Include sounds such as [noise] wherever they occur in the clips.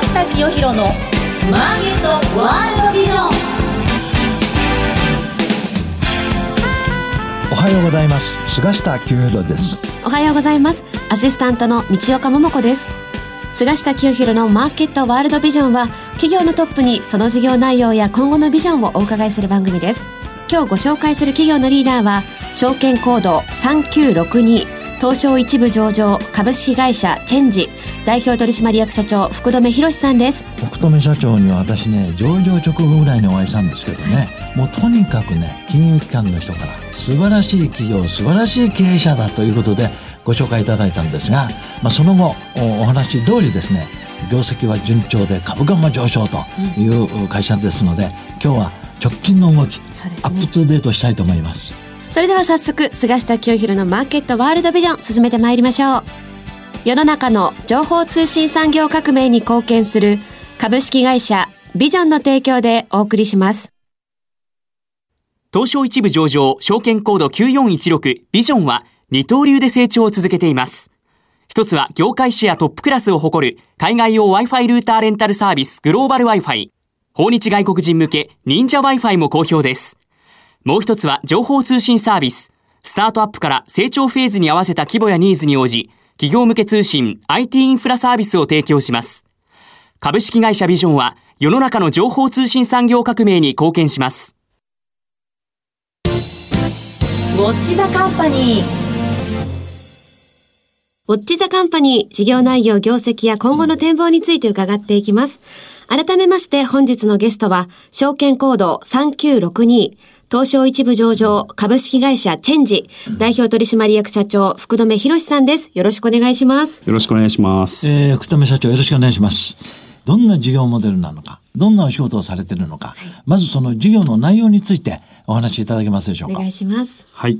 下清弘のマーケットワールドビジョン。おはようございます。菅下清弘です。おはようございます。アシスタントの道岡桃子です。菅下清弘のマーケットワールドビジョンは企業のトップにその事業内容や今後のビジョンをお伺いする番組です。今日ご紹介する企業のリーダーは証券コード3962東証一部上場株式会社チェンジ代表取締役社長福留博さんです。福留社長には私ね上場直後ぐらいにお会いしたんですけどねもうとにかくね金融機関の人から素晴らしい企業素晴らしい経営者だということでご紹介いただいたんですが、まあ、その後お話通りですね業績は順調で株価も上昇という会社ですので、今日は直近の動き、ね、アップツーデートしたいと思いますそれでは早速菅下清弘のマーケットワールドビジョン進めてまいりましょう世の中の情報通信産業革命に貢献する株式会社ビジョンの提供でお送りします東証一部上場証券コード9416ビジョンは二刀流で成長を続けています一つは業界シェアトップクラスを誇る海外用 Wi-Fi ルーターレンタルサービスグローバル Wi-Fi。訪日外国人向け忍者 Wi-Fi も好評です。もう一つは情報通信サービス。スタートアップから成長フェーズに合わせた規模やニーズに応じ、企業向け通信 IT インフラサービスを提供します。株式会社ビジョンは世の中の情報通信産業革命に貢献します。ウォッチザカンパニーウォッチザカンパニー事業内容、業績や今後の展望について伺っていきます。改めまして本日のゲストは、証券コード3962、東証一部上場株式会社チェンジ、代表取締役社長、福留博さんです。よろしくお願いします。よろしくお願いします。えー、福留社長よろしくお願いします。どんな事業モデルなのか、どんなお仕事をされているのか、はい、まずその事業の内容についてお話しいただけますでしょうか？お願いします。はい。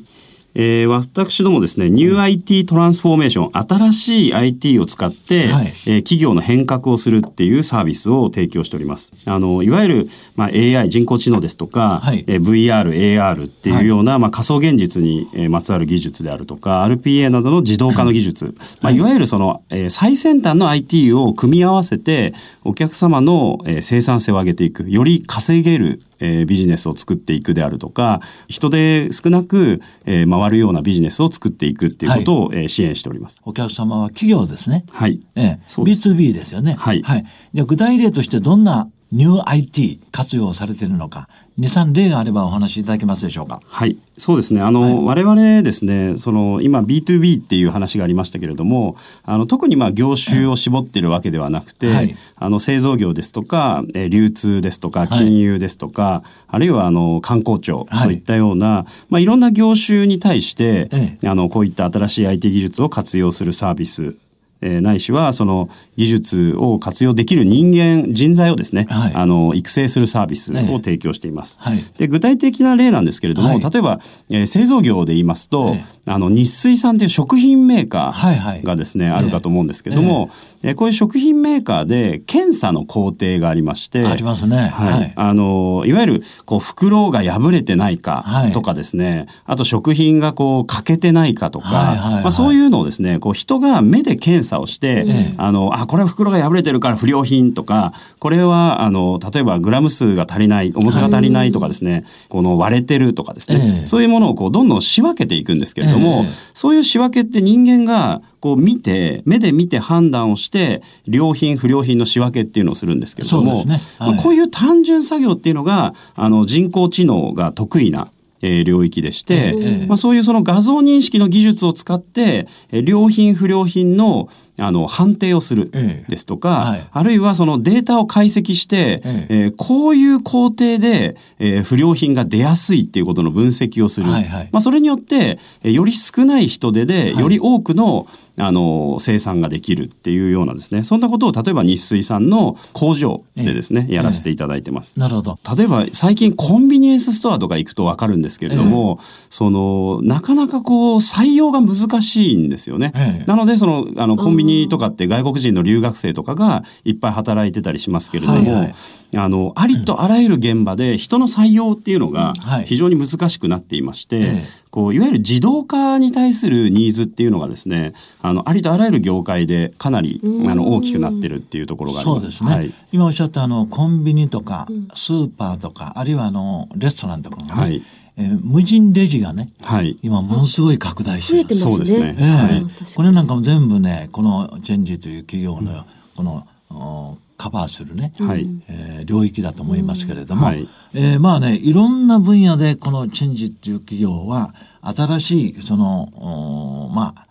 えー、私どもですね、ニュー IT トランスフォーメーション、新しい IT を使って、はい、えー、企業の変革をするっていうサービスを提供しております。あの、いわゆる、まあ、AI、人工知能ですとか、はい、えー、VR、AR っていうような、はい、まあ、仮想現実に、えー、まつわる技術であるとか、RPA などの自動化の技術、はい、まあ、いわゆるその、えー、最先端の IT を組み合わせて、お客様の、えー、生産性を上げていく、より稼げるえー、ビジネスを作っていくであるとか人手少なく、えー、回るようなビジネスを作っていくっていうことを、はい、えー、支援しております。お客様は企業ですね。はい。ええ、B2B ですよね。はい。はい。じゃ具体例としてどんなニュー IT 活用されているのか二三例があればお話しいただけますでしょうか？はい、そうですね。あの、はい、我々ですね、その今 B2B っていう話がありましたけれども、あの特にまあ業種を絞ってるわけではなくて、はい、あの製造業ですとか、え流通ですとか、金融ですとか、はい、あるいはあの観光庁といったような、い、まあいろんな業種に対して、あのこういった新しい IT 技術を活用するサービスえー、ないしはその技術を活用できる人間人材をですね、はい、あの育成するサービスを提供しています。はい、で具体的な例なんですけれども、はい、例えば、えー、製造業で言いますと、あの日水さんという食品メーカーがですね、あるかと思うんですけれども、えー、こういう食品メーカーで検査の工程がありましてありますね、はい、あのいわゆるこう袋が破れてないかとかですね、あと食品がこう欠けてないかとか、まあ、そういうのをですねこう人が目で検査をして、あのあこれは袋が破れてるから不良品とかこれはあの例えばグラム数が足りない重さが足りないとかですね、この割れてるとかですね、そういうものをこうどんどん仕分けていくんですけれども、そういう仕分けって人間がこう見て目で見て判断をして良品不良品の仕分けっていうのをするんですけれども、ねはい、まあ、こういう単純作業っていうのがあの人工知能が得意なえ領域でして、えー、まあ、そういうその画像認識の技術を使って、え良品不良品のあの判定をするですとか、えーはい、あるいはそのデータを解析して、えー、えー、こういう工程で、えー、不良品が出やすいっていうことの分析をする、はいはい、まあ、それによって、えー、より少ない人手で、より多くの、あの生産ができるっていうようなですね。そんなことを例えば日水さんの工場でですね、えー、やらせていただいてます。なるほど。例えば最近コンビニエンスストアとか行くと分かるんですけれども、えー、そのなかなかこう採用が難しいんですよね。えー、なのでそのあのコンビニとかって外国人の留学生とかがいっぱい働いてたりしますけれども、はいはい、あのありとあらゆる現場で人の採用っていうのが非常に難しくなっていまして、こういわゆる自動化に対するニーズっていうのがですねあのありとあらゆる業界でかなりあの大きくなってるっていうところがあります。すね、はい、今おっしゃったあのコンビニとかスーパーとか、あるいはあのレストランとかがね、はいえー、無人レジがね、はい、今ものすごい拡大してます。そうですね。えー、はい、これなんかも全部ねこのチェンジという企業の、このカバーするね、はい。えー、領域だと思いますけれども、はい、えー、まあねいろんな分野でこのチェンジっていう企業は新しいそのまあ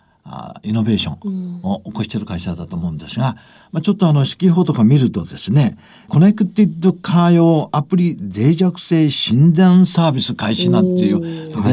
イノベーションを起こしている会社だと思うんですが、まあ、ちょっとあの指揮法とか見るとですねコネクティッドカー用アプリ脆弱性診断サービス開始なんていう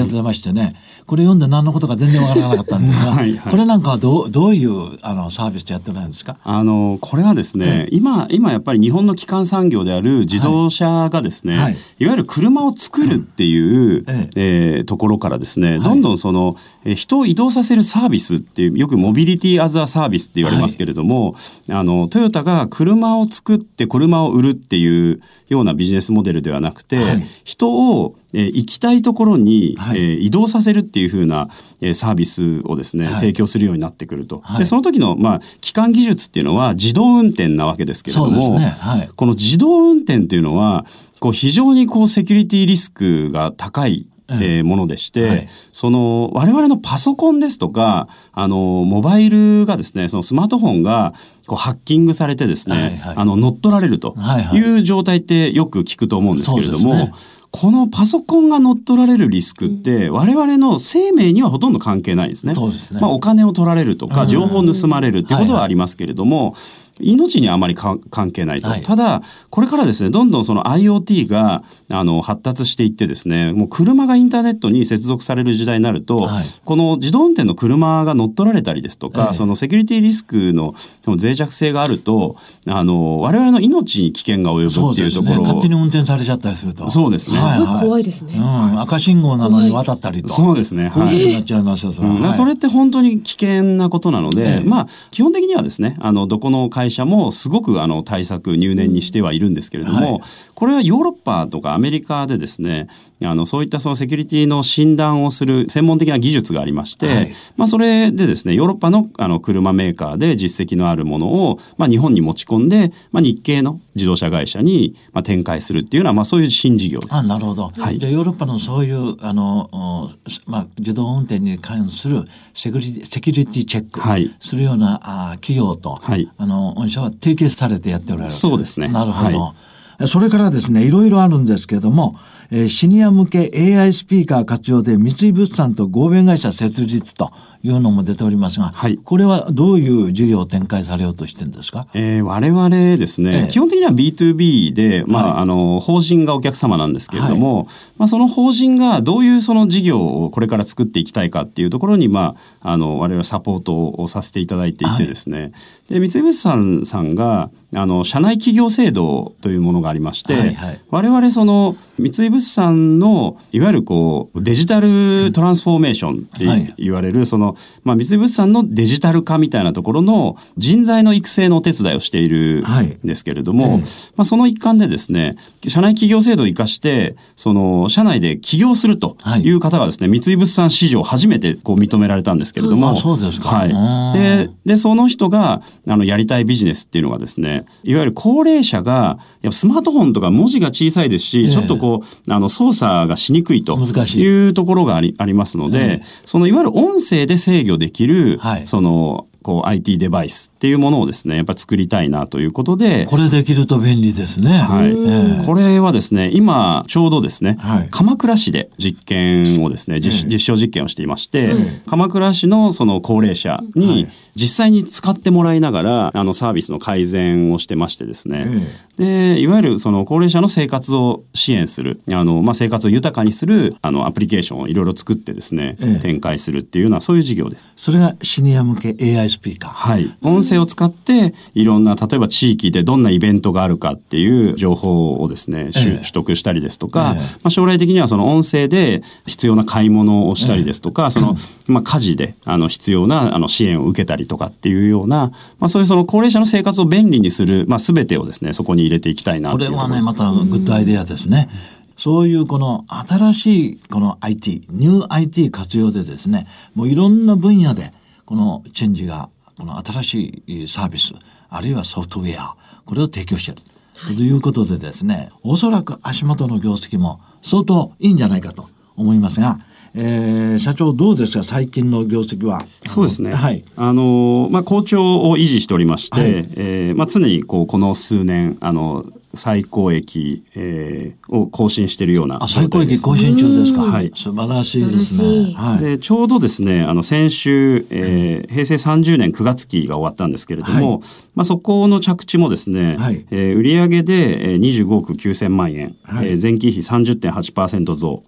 出ましてね、これ読んで何のことか全然わからなかったんですが [laughs] はい、これなんかはどうどういうあのサービスでやってるんですか？あのこれはですね、今今やっぱり日本の基幹産業である自動車がですね、はい、いわゆる車を作るっていう、ええ。えー、ところからですね、どんどんその人を移動させるサービスっていうよくモビリティアザーサービスって言われますけれども、はい、あのトヨタが車を作って車を売るっていうようなビジネスモデルではなくて、はい、人をえー、行きたいところに、はい、えー、移動させるっていうふうな、えー、サービスをですね、はい、提供するようになってくると。はい、でその時の、まあ、基幹技術っていうのは自動運転なわけですけれども、ね、この自動運転っていうのはこう非常にこうセキュリティリスクが高いえー、ものでして、はい、その我々のパソコンですとかあのモバイルがですねそのスマートフォンがこうハッキングされてですね、はいはい、あの乗っ取られるという状態ってよく聞くと思うんですけれども。はいはいこのパソコンが乗っ取られるリスクって、我々の生命にはほとんど関係ないですね。そうですね。まあ、お金を取られるとか、情報を盗まれるっていうことはありますけれども、命にはあまり関係ないと、はい、ただこれからですねどんどんその IoT があの発達していってですねもう車がインターネットに接続される時代になると、はい、この自動運転の車が乗っ取られたりですとか、そのセキュリティリスクの脆弱性があるとあの我々の命に危険が及ぶっていうところ、ね、勝手に運転されちゃったりすると。そうですね、はいはい、怖いですね、うん、赤信号なのに渡ったりと。そうですね。はい、なっちゃいますよそれ,、うん、それって本当に危険なことなので、まあ基本的にはですねあのどこの会社もすごくくあの対策入念にしてはいるんですけれども、はい、これはヨーロッパとかアメリカでですねあのそういったそのセキュリティの診断をする専門的な技術がありまして、はい、まあ、それでですねヨーロッパのあの車メーカーで実績のあるものを、まあ、日本に持ち込んで、まあ、日系の自動車会社に、まあ、展開するっていうのは、まあ、そういう新事業です。あなるほど、はい、じゃヨーロッパのそういうあの、まあ、自動運転に関するセキュリティセキュリティチェックするような、はい、あ企業と、はい、あの御社は提携されてやっておられるそうですね。なるほど。はいそれからですね、いろいろあるんですけれども、えー、シニア向け AI スピーカー活用で三井物産と合弁会社設立というのも出ておりますが、はい、これはどういう事業を展開されようとしてるんですか、えー、我々ですね、え基本的には B2B で、まあ、はい、あの法人がお客様なんですけれども、はい、まあ、その法人がどういうその事業をこれから作っていきたいかっていうところに、まあ、あの我々はサポートをさせていただいていてですね、で三井物産さんがあの社内企業制度というものがありまして、はいはい、我々その三井物産のいわゆるこうデジタルトランスフォーメーションって言われる、その、まあ、三井物産のデジタル化みたいなところの人材の育成のお手伝いをしているんですけれども、はいまあ、その一環でですね社内企業制度を生かしてその社内で起業するとい。う方がですね、はい、三井物産史上初めてこう認められたんですけれども、そうですか、はい、ででその人があのやりたいビジネスっていうのがですねいわゆる高齢者がやっぱスマートフォンとか文字が小さいですし、えー、ちょっとこうあの操作がしにくいとい。うところがありありますので、えー、そのいわゆる音声で制御できる、はい、そのこう IT デバイスっていうものをですねやっぱ作りたいなということでこれできると便利ですね。はい、えー、これはですね今ちょうどですね、はい、鎌倉市で実験をですね実,、実証実験をしていまして、鎌倉市のその高齢者に実際に使ってもらいながらあのサービスの改善をしてましてですね、でいわゆるその高齢者の生活を支援するあの、まあ、生活を豊かにするあのアプリケーションをいろいろ作ってですね、展開するっていうようなそういう事業です。それがシニア向け AI スピーカー。はい。音声を使っていろんな例えば地域でどんなイベントがあるかっていう情報をですね、えー、取得したりですとか、えー、まあ、将来的にはその音声で必要な買い物をしたりですとか、えー、その、まあ、家事であの必要なあの支援を受けたりとかっていうような、まあ、そういうその高齢者の生活を便利にする、まあ、全てをですねそこに入れていきたいなこれはねまたグッドアイデアですね。そういうこの新しいこの IT、ニュー IT 活用でですね、もういろんな分野でこのチェンジが、この新しいサービス、あるいはソフトウェア、これを提供している。はい、ということでですね、おそらく足元の業績も相当いいんじゃないかと思いますが、えー、社長どうですか最近の業績は？そうですね。はい。あのまあ好調を維持しておりまして、はい、えー、まあ常にこうこの数年あの最高益、えー、を更新しているような最高益更新中ですか？はい。素晴らしいですね。はい。でちょうどですね、あの先週、えー、平成30年9月期が終わったんですけれども、はい、まあそこの着地もですね、はい、えー、売上で25億9000万円、はい、えー、前期比30.8%増。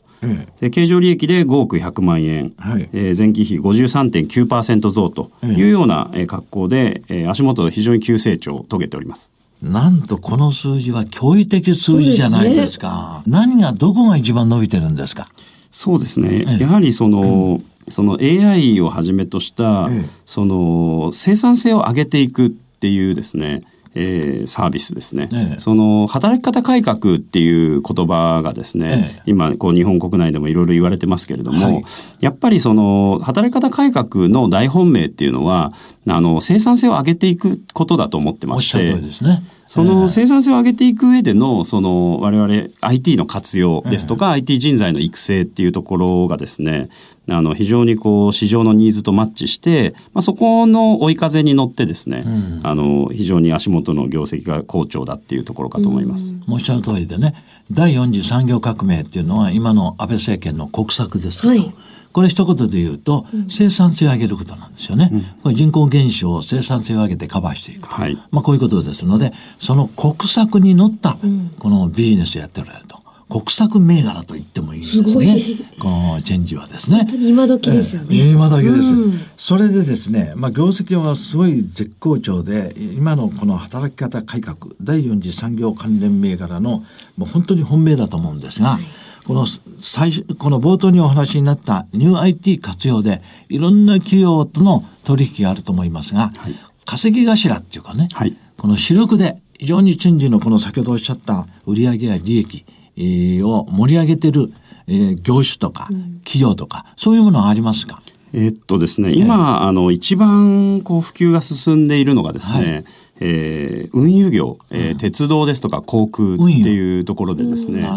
で経常利益で5億100万円、はい、えー、前期比53.9%増というような、えー、格好で、えー、足元非常に急成長を遂げております。なんとこの数字は驚異的数字じゃないですか。すね、何がどこが一番伸びてるんですか？そうですね。やはりその、うん、その AI をはじめとした、その生産性を上げていくっていうですね。えー、サービスですね、ええ、その働き方改革っていう言葉がですね、え、今こう日本国内でもいろいろ言われてますけれども、はい、やっぱりその働き方改革の大本命っていうのはあの生産性を上げていくことだと思ってまして。ですねその生産性を上げていく上でのその我々 IT の活用ですとか、IT 人材の育成っていうところがですねあの非常にこう市場のニーズとマッチして、まあ、そこの追い風に乗ってですね、うん、あの非常に足元の業績が好調だっていうところかと思います。おっしゃる通りでね第4次産業革命っていうのは今の安倍政権の国策ですけど、はいこれ一言で言うと、生産性を上げることなんですよね。うん、これ人口減少を生産性を上げてカバーしていくと。はい、まあこういうことですので、その国策に乗ったこのビジネスをやっておられると。国策銘柄と言ってもいいですね。すこのチェンジはですね。本当に今時ですよね。えー、今時です、うん、それでですね、まあ業績はすごい絶好調で、今のこの働き方改革、第四次産業関連銘柄のもう本当に本命だと思うんですが、はいこの最初この冒頭にお話になったニュー IT 活用でいろんな企業との取引があると思いますが、はい、稼ぎ頭っていうかね、はい、この主力で非常にチェンジのこの先ほどおっしゃった売上や利益、えー、を盛り上げてる、えー、業種とか企業とか、そういうものはありますか？えっとですね、今、あの一番こう普及が進んでいるのがですね、はいえー、運輸業、えー、鉄道ですとか航空っていうところでですね、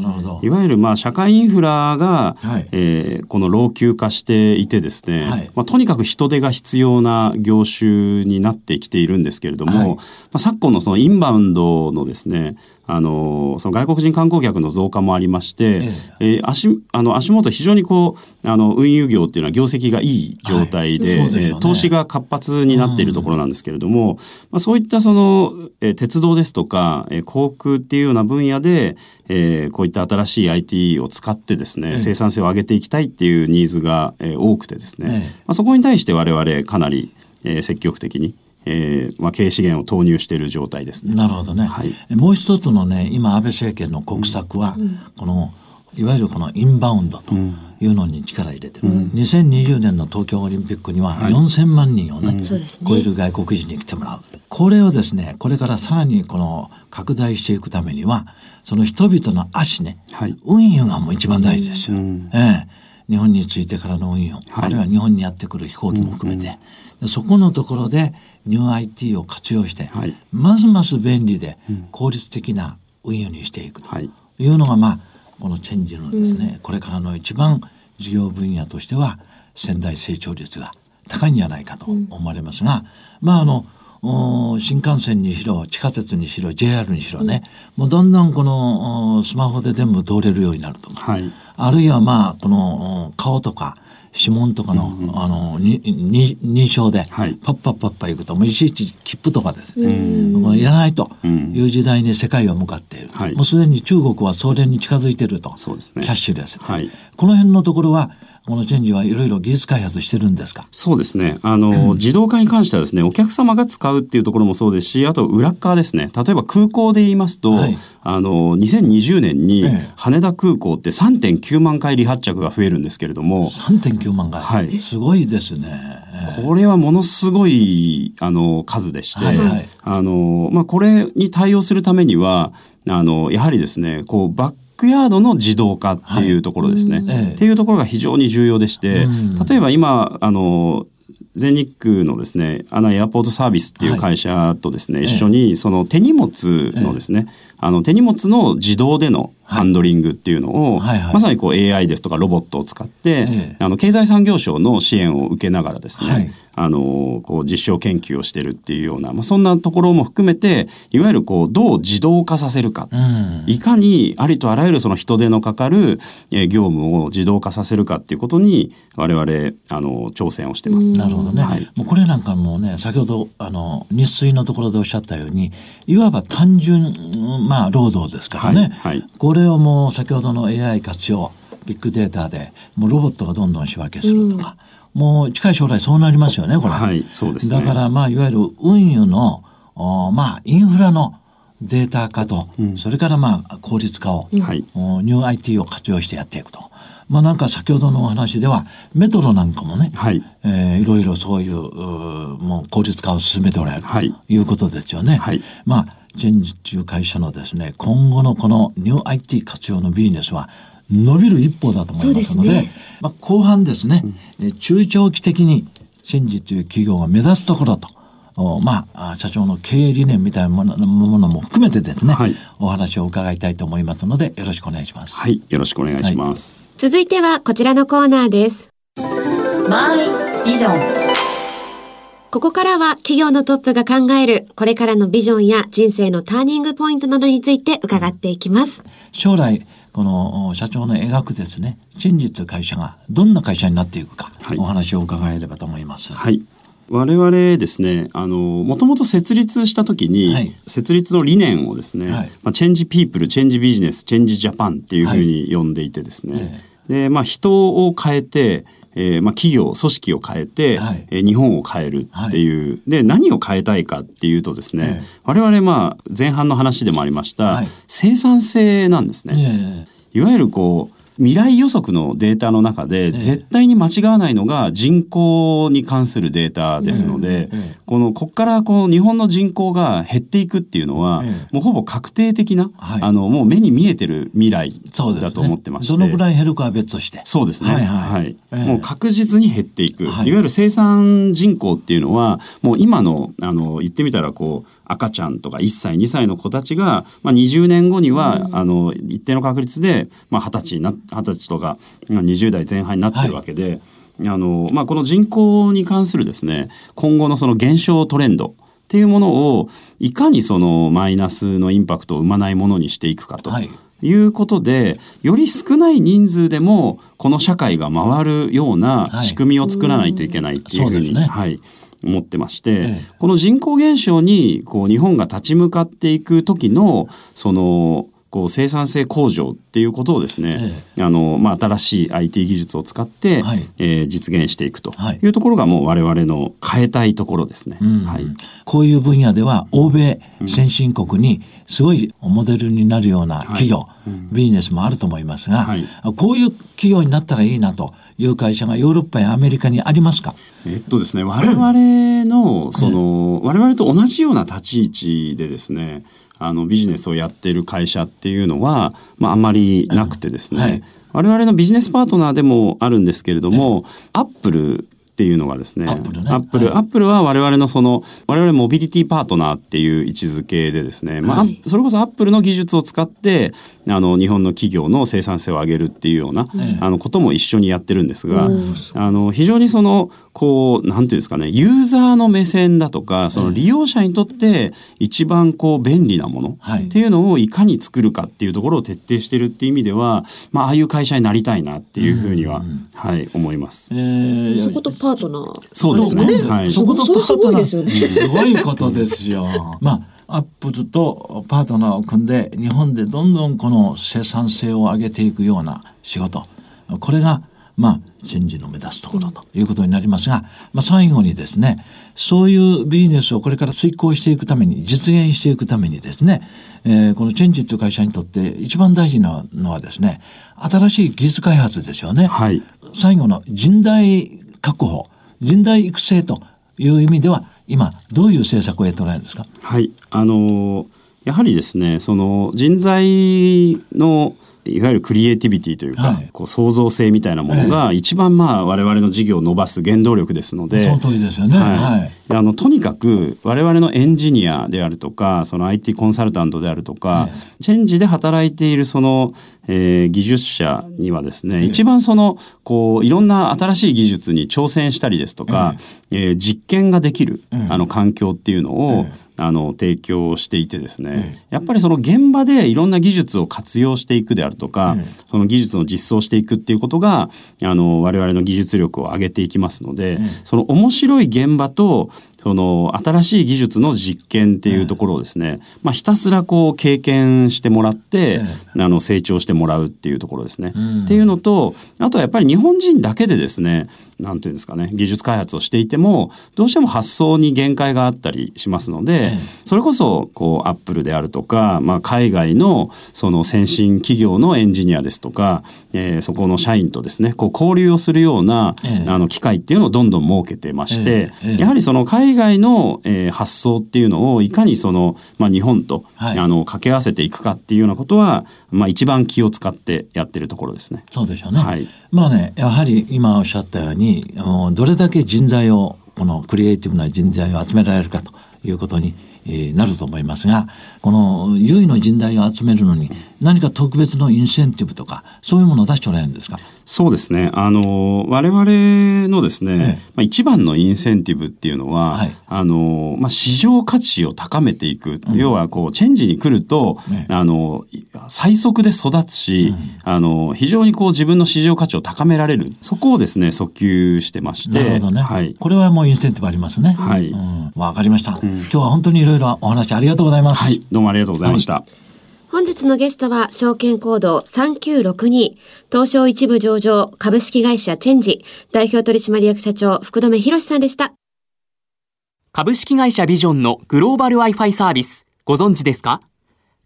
いわゆるまあ社会インフラが、はい、えー、この老朽化していてですね、はい、まあ、とにかく人手が必要な業種になってきているんですけれども、はい、まあ、昨今のそのインバウンドのですねあのその外国人観光客の増加もありまして、ええ。えー、足あの足元非常にこうあの運輸業っていうのは業績がいい状態ではいでね、投資が活発になっているところなんですけれども、うん、まあ、そういったその、えー、鉄道ですとか、えー、航空っていうような分野で、えー、こういった新しい IT を使ってですね、生産性を上げていきたいっていうニーズが、えー、多くてですね、まあ、そこに対して我々かなり、えー、積極的にえーまあ、経営資源を投入している状態です、ね、なるほどね、はい、もう一つのね今安倍政権の国策は、うん、このいわゆるこのインバウンドというのに力入れてる、うん、2020年の東京オリンピックには4,000万人をね、はい、超える外国人に来てもらう。これをですねこれからさらにこの拡大していくためにはその人々の足ね、はい、運輸がもう一番大事ですよ。うん、ええ。日本に着いてからの運輸、はい、あるいは日本にやってくる飛行機も含めて、うん、そこのところでニュー IT を活用して、はい、ますます便利で効率的な運輸にしていくというのが、まあこのチェンジのですね、うん、これからの一番事業分野としては仙台成長率が高いんじゃないかと思われますが、うん、まああの新幹線にしろ地下鉄にしろ JR にしろね、うん、もうどんどんこのスマホで全部通れるようになるとか、はい、あるいはまあこの顔とか指紋とかの,、あのにに認証で、パッパッパッパ行くともういちいち切符とかですね、もういらないという時代に世界は向かっている、はい、もうすでに中国はそれに近づいているとそうです、ね、キャッシュレス、はい、この辺のところはこのチェンジはいろいろ技術開発してるんですか？そうですね。あの、[laughs] 自動化に関してはですねお客様が使うっていうところもそうですしあと裏側ですね。例えば空港で言いますと、はい、あの2020年に羽田空港って3.9万回離発着が増えるんですけれども。3.9万回、はい、すごいですね。これはものすごいあの数でして、はいはい、あのまあ、これに対応するためにはあのやはりですねこうバックヤードの自動化っていうところですね。はい、っていうところが非常に重要でして、例えば今あの全日空のですね、アナエアポートサービスっていう会社とですね、はい、一緒にその手荷物のですね、えあの手荷物の自動でのハンドリングっていうのを、はいはい。はい、まさにこう AI ですとかロボットを使って、えあの経済産業省の支援を受けながらですね、はい、あのこう実証研究をしてるっていうような、まあ、そんなところも含めていわゆるこうどう自動化させるか、うん、いかにありとあらゆるその人手のかかる、え業務を自動化させるかっていうことに我々あの挑戦をしてます。なるほどね、はい、もうこれなんかもね先ほどあの日水のところでおっしゃったようにいわば単純、まあ、労働ですからね、はいはい、これをもう先ほどの AI 活用ビッグデータでもうロボットがどんどん仕分けするとか、うん、もう近い将来そうなりますよねこれ、はい、そうです、ね、だからまあいわゆる運輸のおまあインフラのデータ化と、うん、それからまあ効率化を、うん、ニュー IT を活用してやっていくと。まあなんか先ほどのお話ではメトロなんかもね、はい。えー、いろいろそういうもう効率化を進めておられるとい。うことですよね。はい、まあチェンジという会社のですね今後のこのニュー IT 活用のビジネスは伸びる一方だと思いますので、ね、まあ、後半ですね、うん、中長期的にチェンジという企業が目指すところとまあ、社長の経営理念みたいなものも含めてですね、はい、お話を伺いたいと思いますのでよろしくお願いします。はい、よろしくお願いします。はい、続いてはこちらのコーナーです。マイビジョン。ここからは企業のトップが考えるこれからのビジョンや人生のターニングポイントなどについて伺っていきます。将来この社長の描くですね、チェンジという会社がどんな会社になっていくか、はい、お話を伺えればと思います。はい。我々ですねあのもともと設立した時に、はい、設立の理念をですね、はい、まあ、 Change People Change Business Change Japan っていうふうに呼んでいてですね、はい、でまあ、人を変えてえーまあ、企業組織を変えて、はい、えー、日本を変えるっていう、はい、で何を変えたいかっていうとですね、えー、我々まあ前半の話でもありました、はい、生産性なんですね。いわゆるこう未来予測のデータの中で絶対に間違わないのが人口に関するデータですので、このここからこの日本の人口が減っていくっていうのは、もうほぼ確定的な、あのもう目に見えてる未来だと思ってまして、どのぐらい減るかは別として。そうですね。はい、もう確実に減っていく、い、わゆる生産人口っていうのはもう今のあの言ってみたらこう赤ちゃんとか1歳2歳の子たちが、まあ、20年後には、うん、あの一定の確率で、まあ、20歳な20歳とか20代前半になってるわけで、はい、あのまあ、この人口に関するですね今後のその減少トレンドっていうものをいかにそのマイナスのインパクトを生まないものにしていくかと。はい。いうことでより少ない人数でもこの社会が回るような仕組みを作らないといけないっていうふうに、はい、はい思ってまして、ええ、この人口減少にこう日本が立ち向かっていく時のそのこう生産性向上っていうことをですね、ええ、あのまあ、新しい IT 技術を使って、はい、えー、実現していくとい。うところがもう我々の変えたいところですね。はい、こういう分野では欧米先進国にすごいモデルになるような企業、はいビジネスもあると思いますが、はい、こういう企業になったらいいなという会社がヨーロッパやアメリカにありますか？えっとですね我々のその、我々と同じような立ち位置でですねあのビジネスをやっている会社っていうのは、まあ、あんまりなくてですね、はい、我々のビジネスパートナーでもあるんですけれども、アップルっていうのがですねアップル、ね、アップル、はい、アップルは我々のその我々モビリティパートナーっていう位置づけでですね、まあ、はい、それこそアップルの技術を使ってあの日本の企業の生産性を上げるっていうような、あのことも一緒にやってるんですが、あの非常にそのこうなんていうんですかねユーザーの目線だとかその利用者にとって一番こう便利なものっていうのをいかに作るかっていうところを徹底してるっていう意味では、まあああいう会社になりたいなっていうふうには、はい思います。えー、そことパートナー、そうですね。はい。そことパートナーすごいですよね。すごいことですよ。[laughs] まあアップルとパートナーを組んで日本でどんどんこの生産性を上げていくような仕事これがまあチェンジの目指すところということになりますが、まあ、最後にですねそういうビジネスをこれから遂行していくために実現していくためにですね、えー、このチェンジという会社にとって一番大事なのはですね新しい技術開発ですよね。はい、最後の人材確保人材育成という意味では今どういう政策をやっておられるんですか？はい。あのやはりですねその人材のいわゆるクリエイティビティというか、はい、こう創造性みたいなものが一番まあ我々の事業を伸ばす原動力ですので、その通りですよね。はい。はい、あのとにかく我々のエンジニアであるとか、その IT コンサルタントであるとか、チェンジで働いているその、えー、技術者にはですね、一番そのこういろんな新しい技術に挑戦したりですとか、えー、実験ができる、あの環境っていうのを、あの提供していてですね、やっぱりその現場でいろんな技術を活用していくであるとか、その技術を実装していくっていうことがあの我々の技術力を上げていきますので、その面白い現場とその新しい技術の実験っていうところをですね、まあ、ひたすらこう経験してもらって、あの成長してもらうっていうところですね。っていうのとあとはやっぱり日本人だけでですねなんていうんですかね技術開発をしていてもどうしても発想に限界があったりしますので、それこそこうアップルであるとか、まあ、海外のその先進企業のエンジニアですとか、えー、そこの社員とですねこう交流をするような、あの機会っていうのをどんどん設けてまして、やはりその海海外の、えー、発想っていうのをいかにその、まあ、日本と、はい、あの掛け合わせていくかっていうようなことは、まあ、一番気を使ってやってるところですね。そうでしょうね、はい、まあねやはり今おっしゃったようにどれだけ人材をこのクリエイティブな人材を集められるかということになると思いますがこの優位の人材を集めるのに何か特別のインセンティブとかそういうものを出しておられるんですか？そうですね。あの我々のですね、まあ、一番のインセンティブっていうのは、はい、あのまあ、市場価値を高めていく、うん、要はこうチェンジに来ると、ね、あの最速で育つし、うん、あの非常にこう自分の市場価値を高められる。そこをですね訴求してましてなるほどね、はい、これはもうインセンティブありますね。はい、うん、分かりました、今日は本当にいろいろお話ありがとうございます、はい。どうもありがとうございました。はい、本日のゲストは、証券コード3962、東証一部上場株式会社チェンジ、代表取締役社長、福留博さんでした。株式会社ビジョンのグローバル Wi-Fi サービス、ご存知ですか？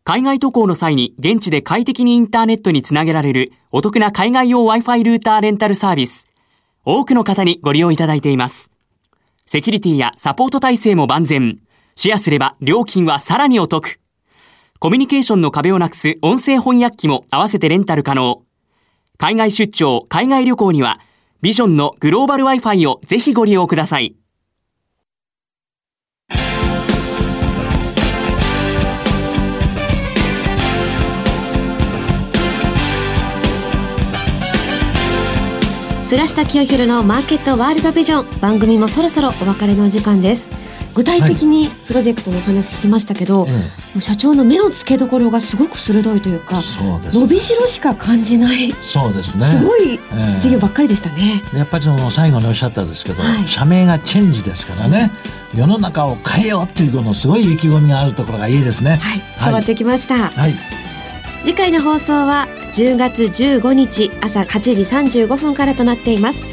海外渡航の際に現地で快適にインターネットにつなげられるお得な海外用 Wi-Fi ルーターレンタルサービス。多くの方にご利用いただいています。セキュリティやサポート体制も万全。シェアすれば料金はさらにお得。コミュニケーションの壁をなくす音声翻訳機も合わせてレンタル可能。海外出張、海外旅行には、ビジョンのグローバル Wi-Fi をぜひご利用ください。菅下清弘のマーケットワールドビジョン番組もそろそろお別れの時間です具体的にプロジェクトの話聞きましたけど、はい、社長の目の付けどころがすごく鋭いというか伸びしろしか感じない。そうですね。すごい事業ばっかりでしたね、えー、やっぱりその最後におっしゃったんですけど、はい、社名がチェンジですからね、世の中を変えようっていうこのすごい意気込みがあるところがいいですね。はい。伝わってきました、はい、次回の放送は10月15日朝8時35分からとなっています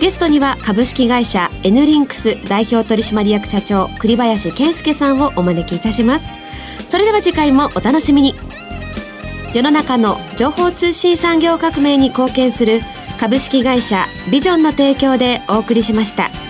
ゲストには株式会社 N リンクス代表取締役社長栗林健介さんをお招きいたしますそれでは次回もお楽しみに世の中の情報通信産業革命に貢献する株式会社ビジョンの提供でお送りしました。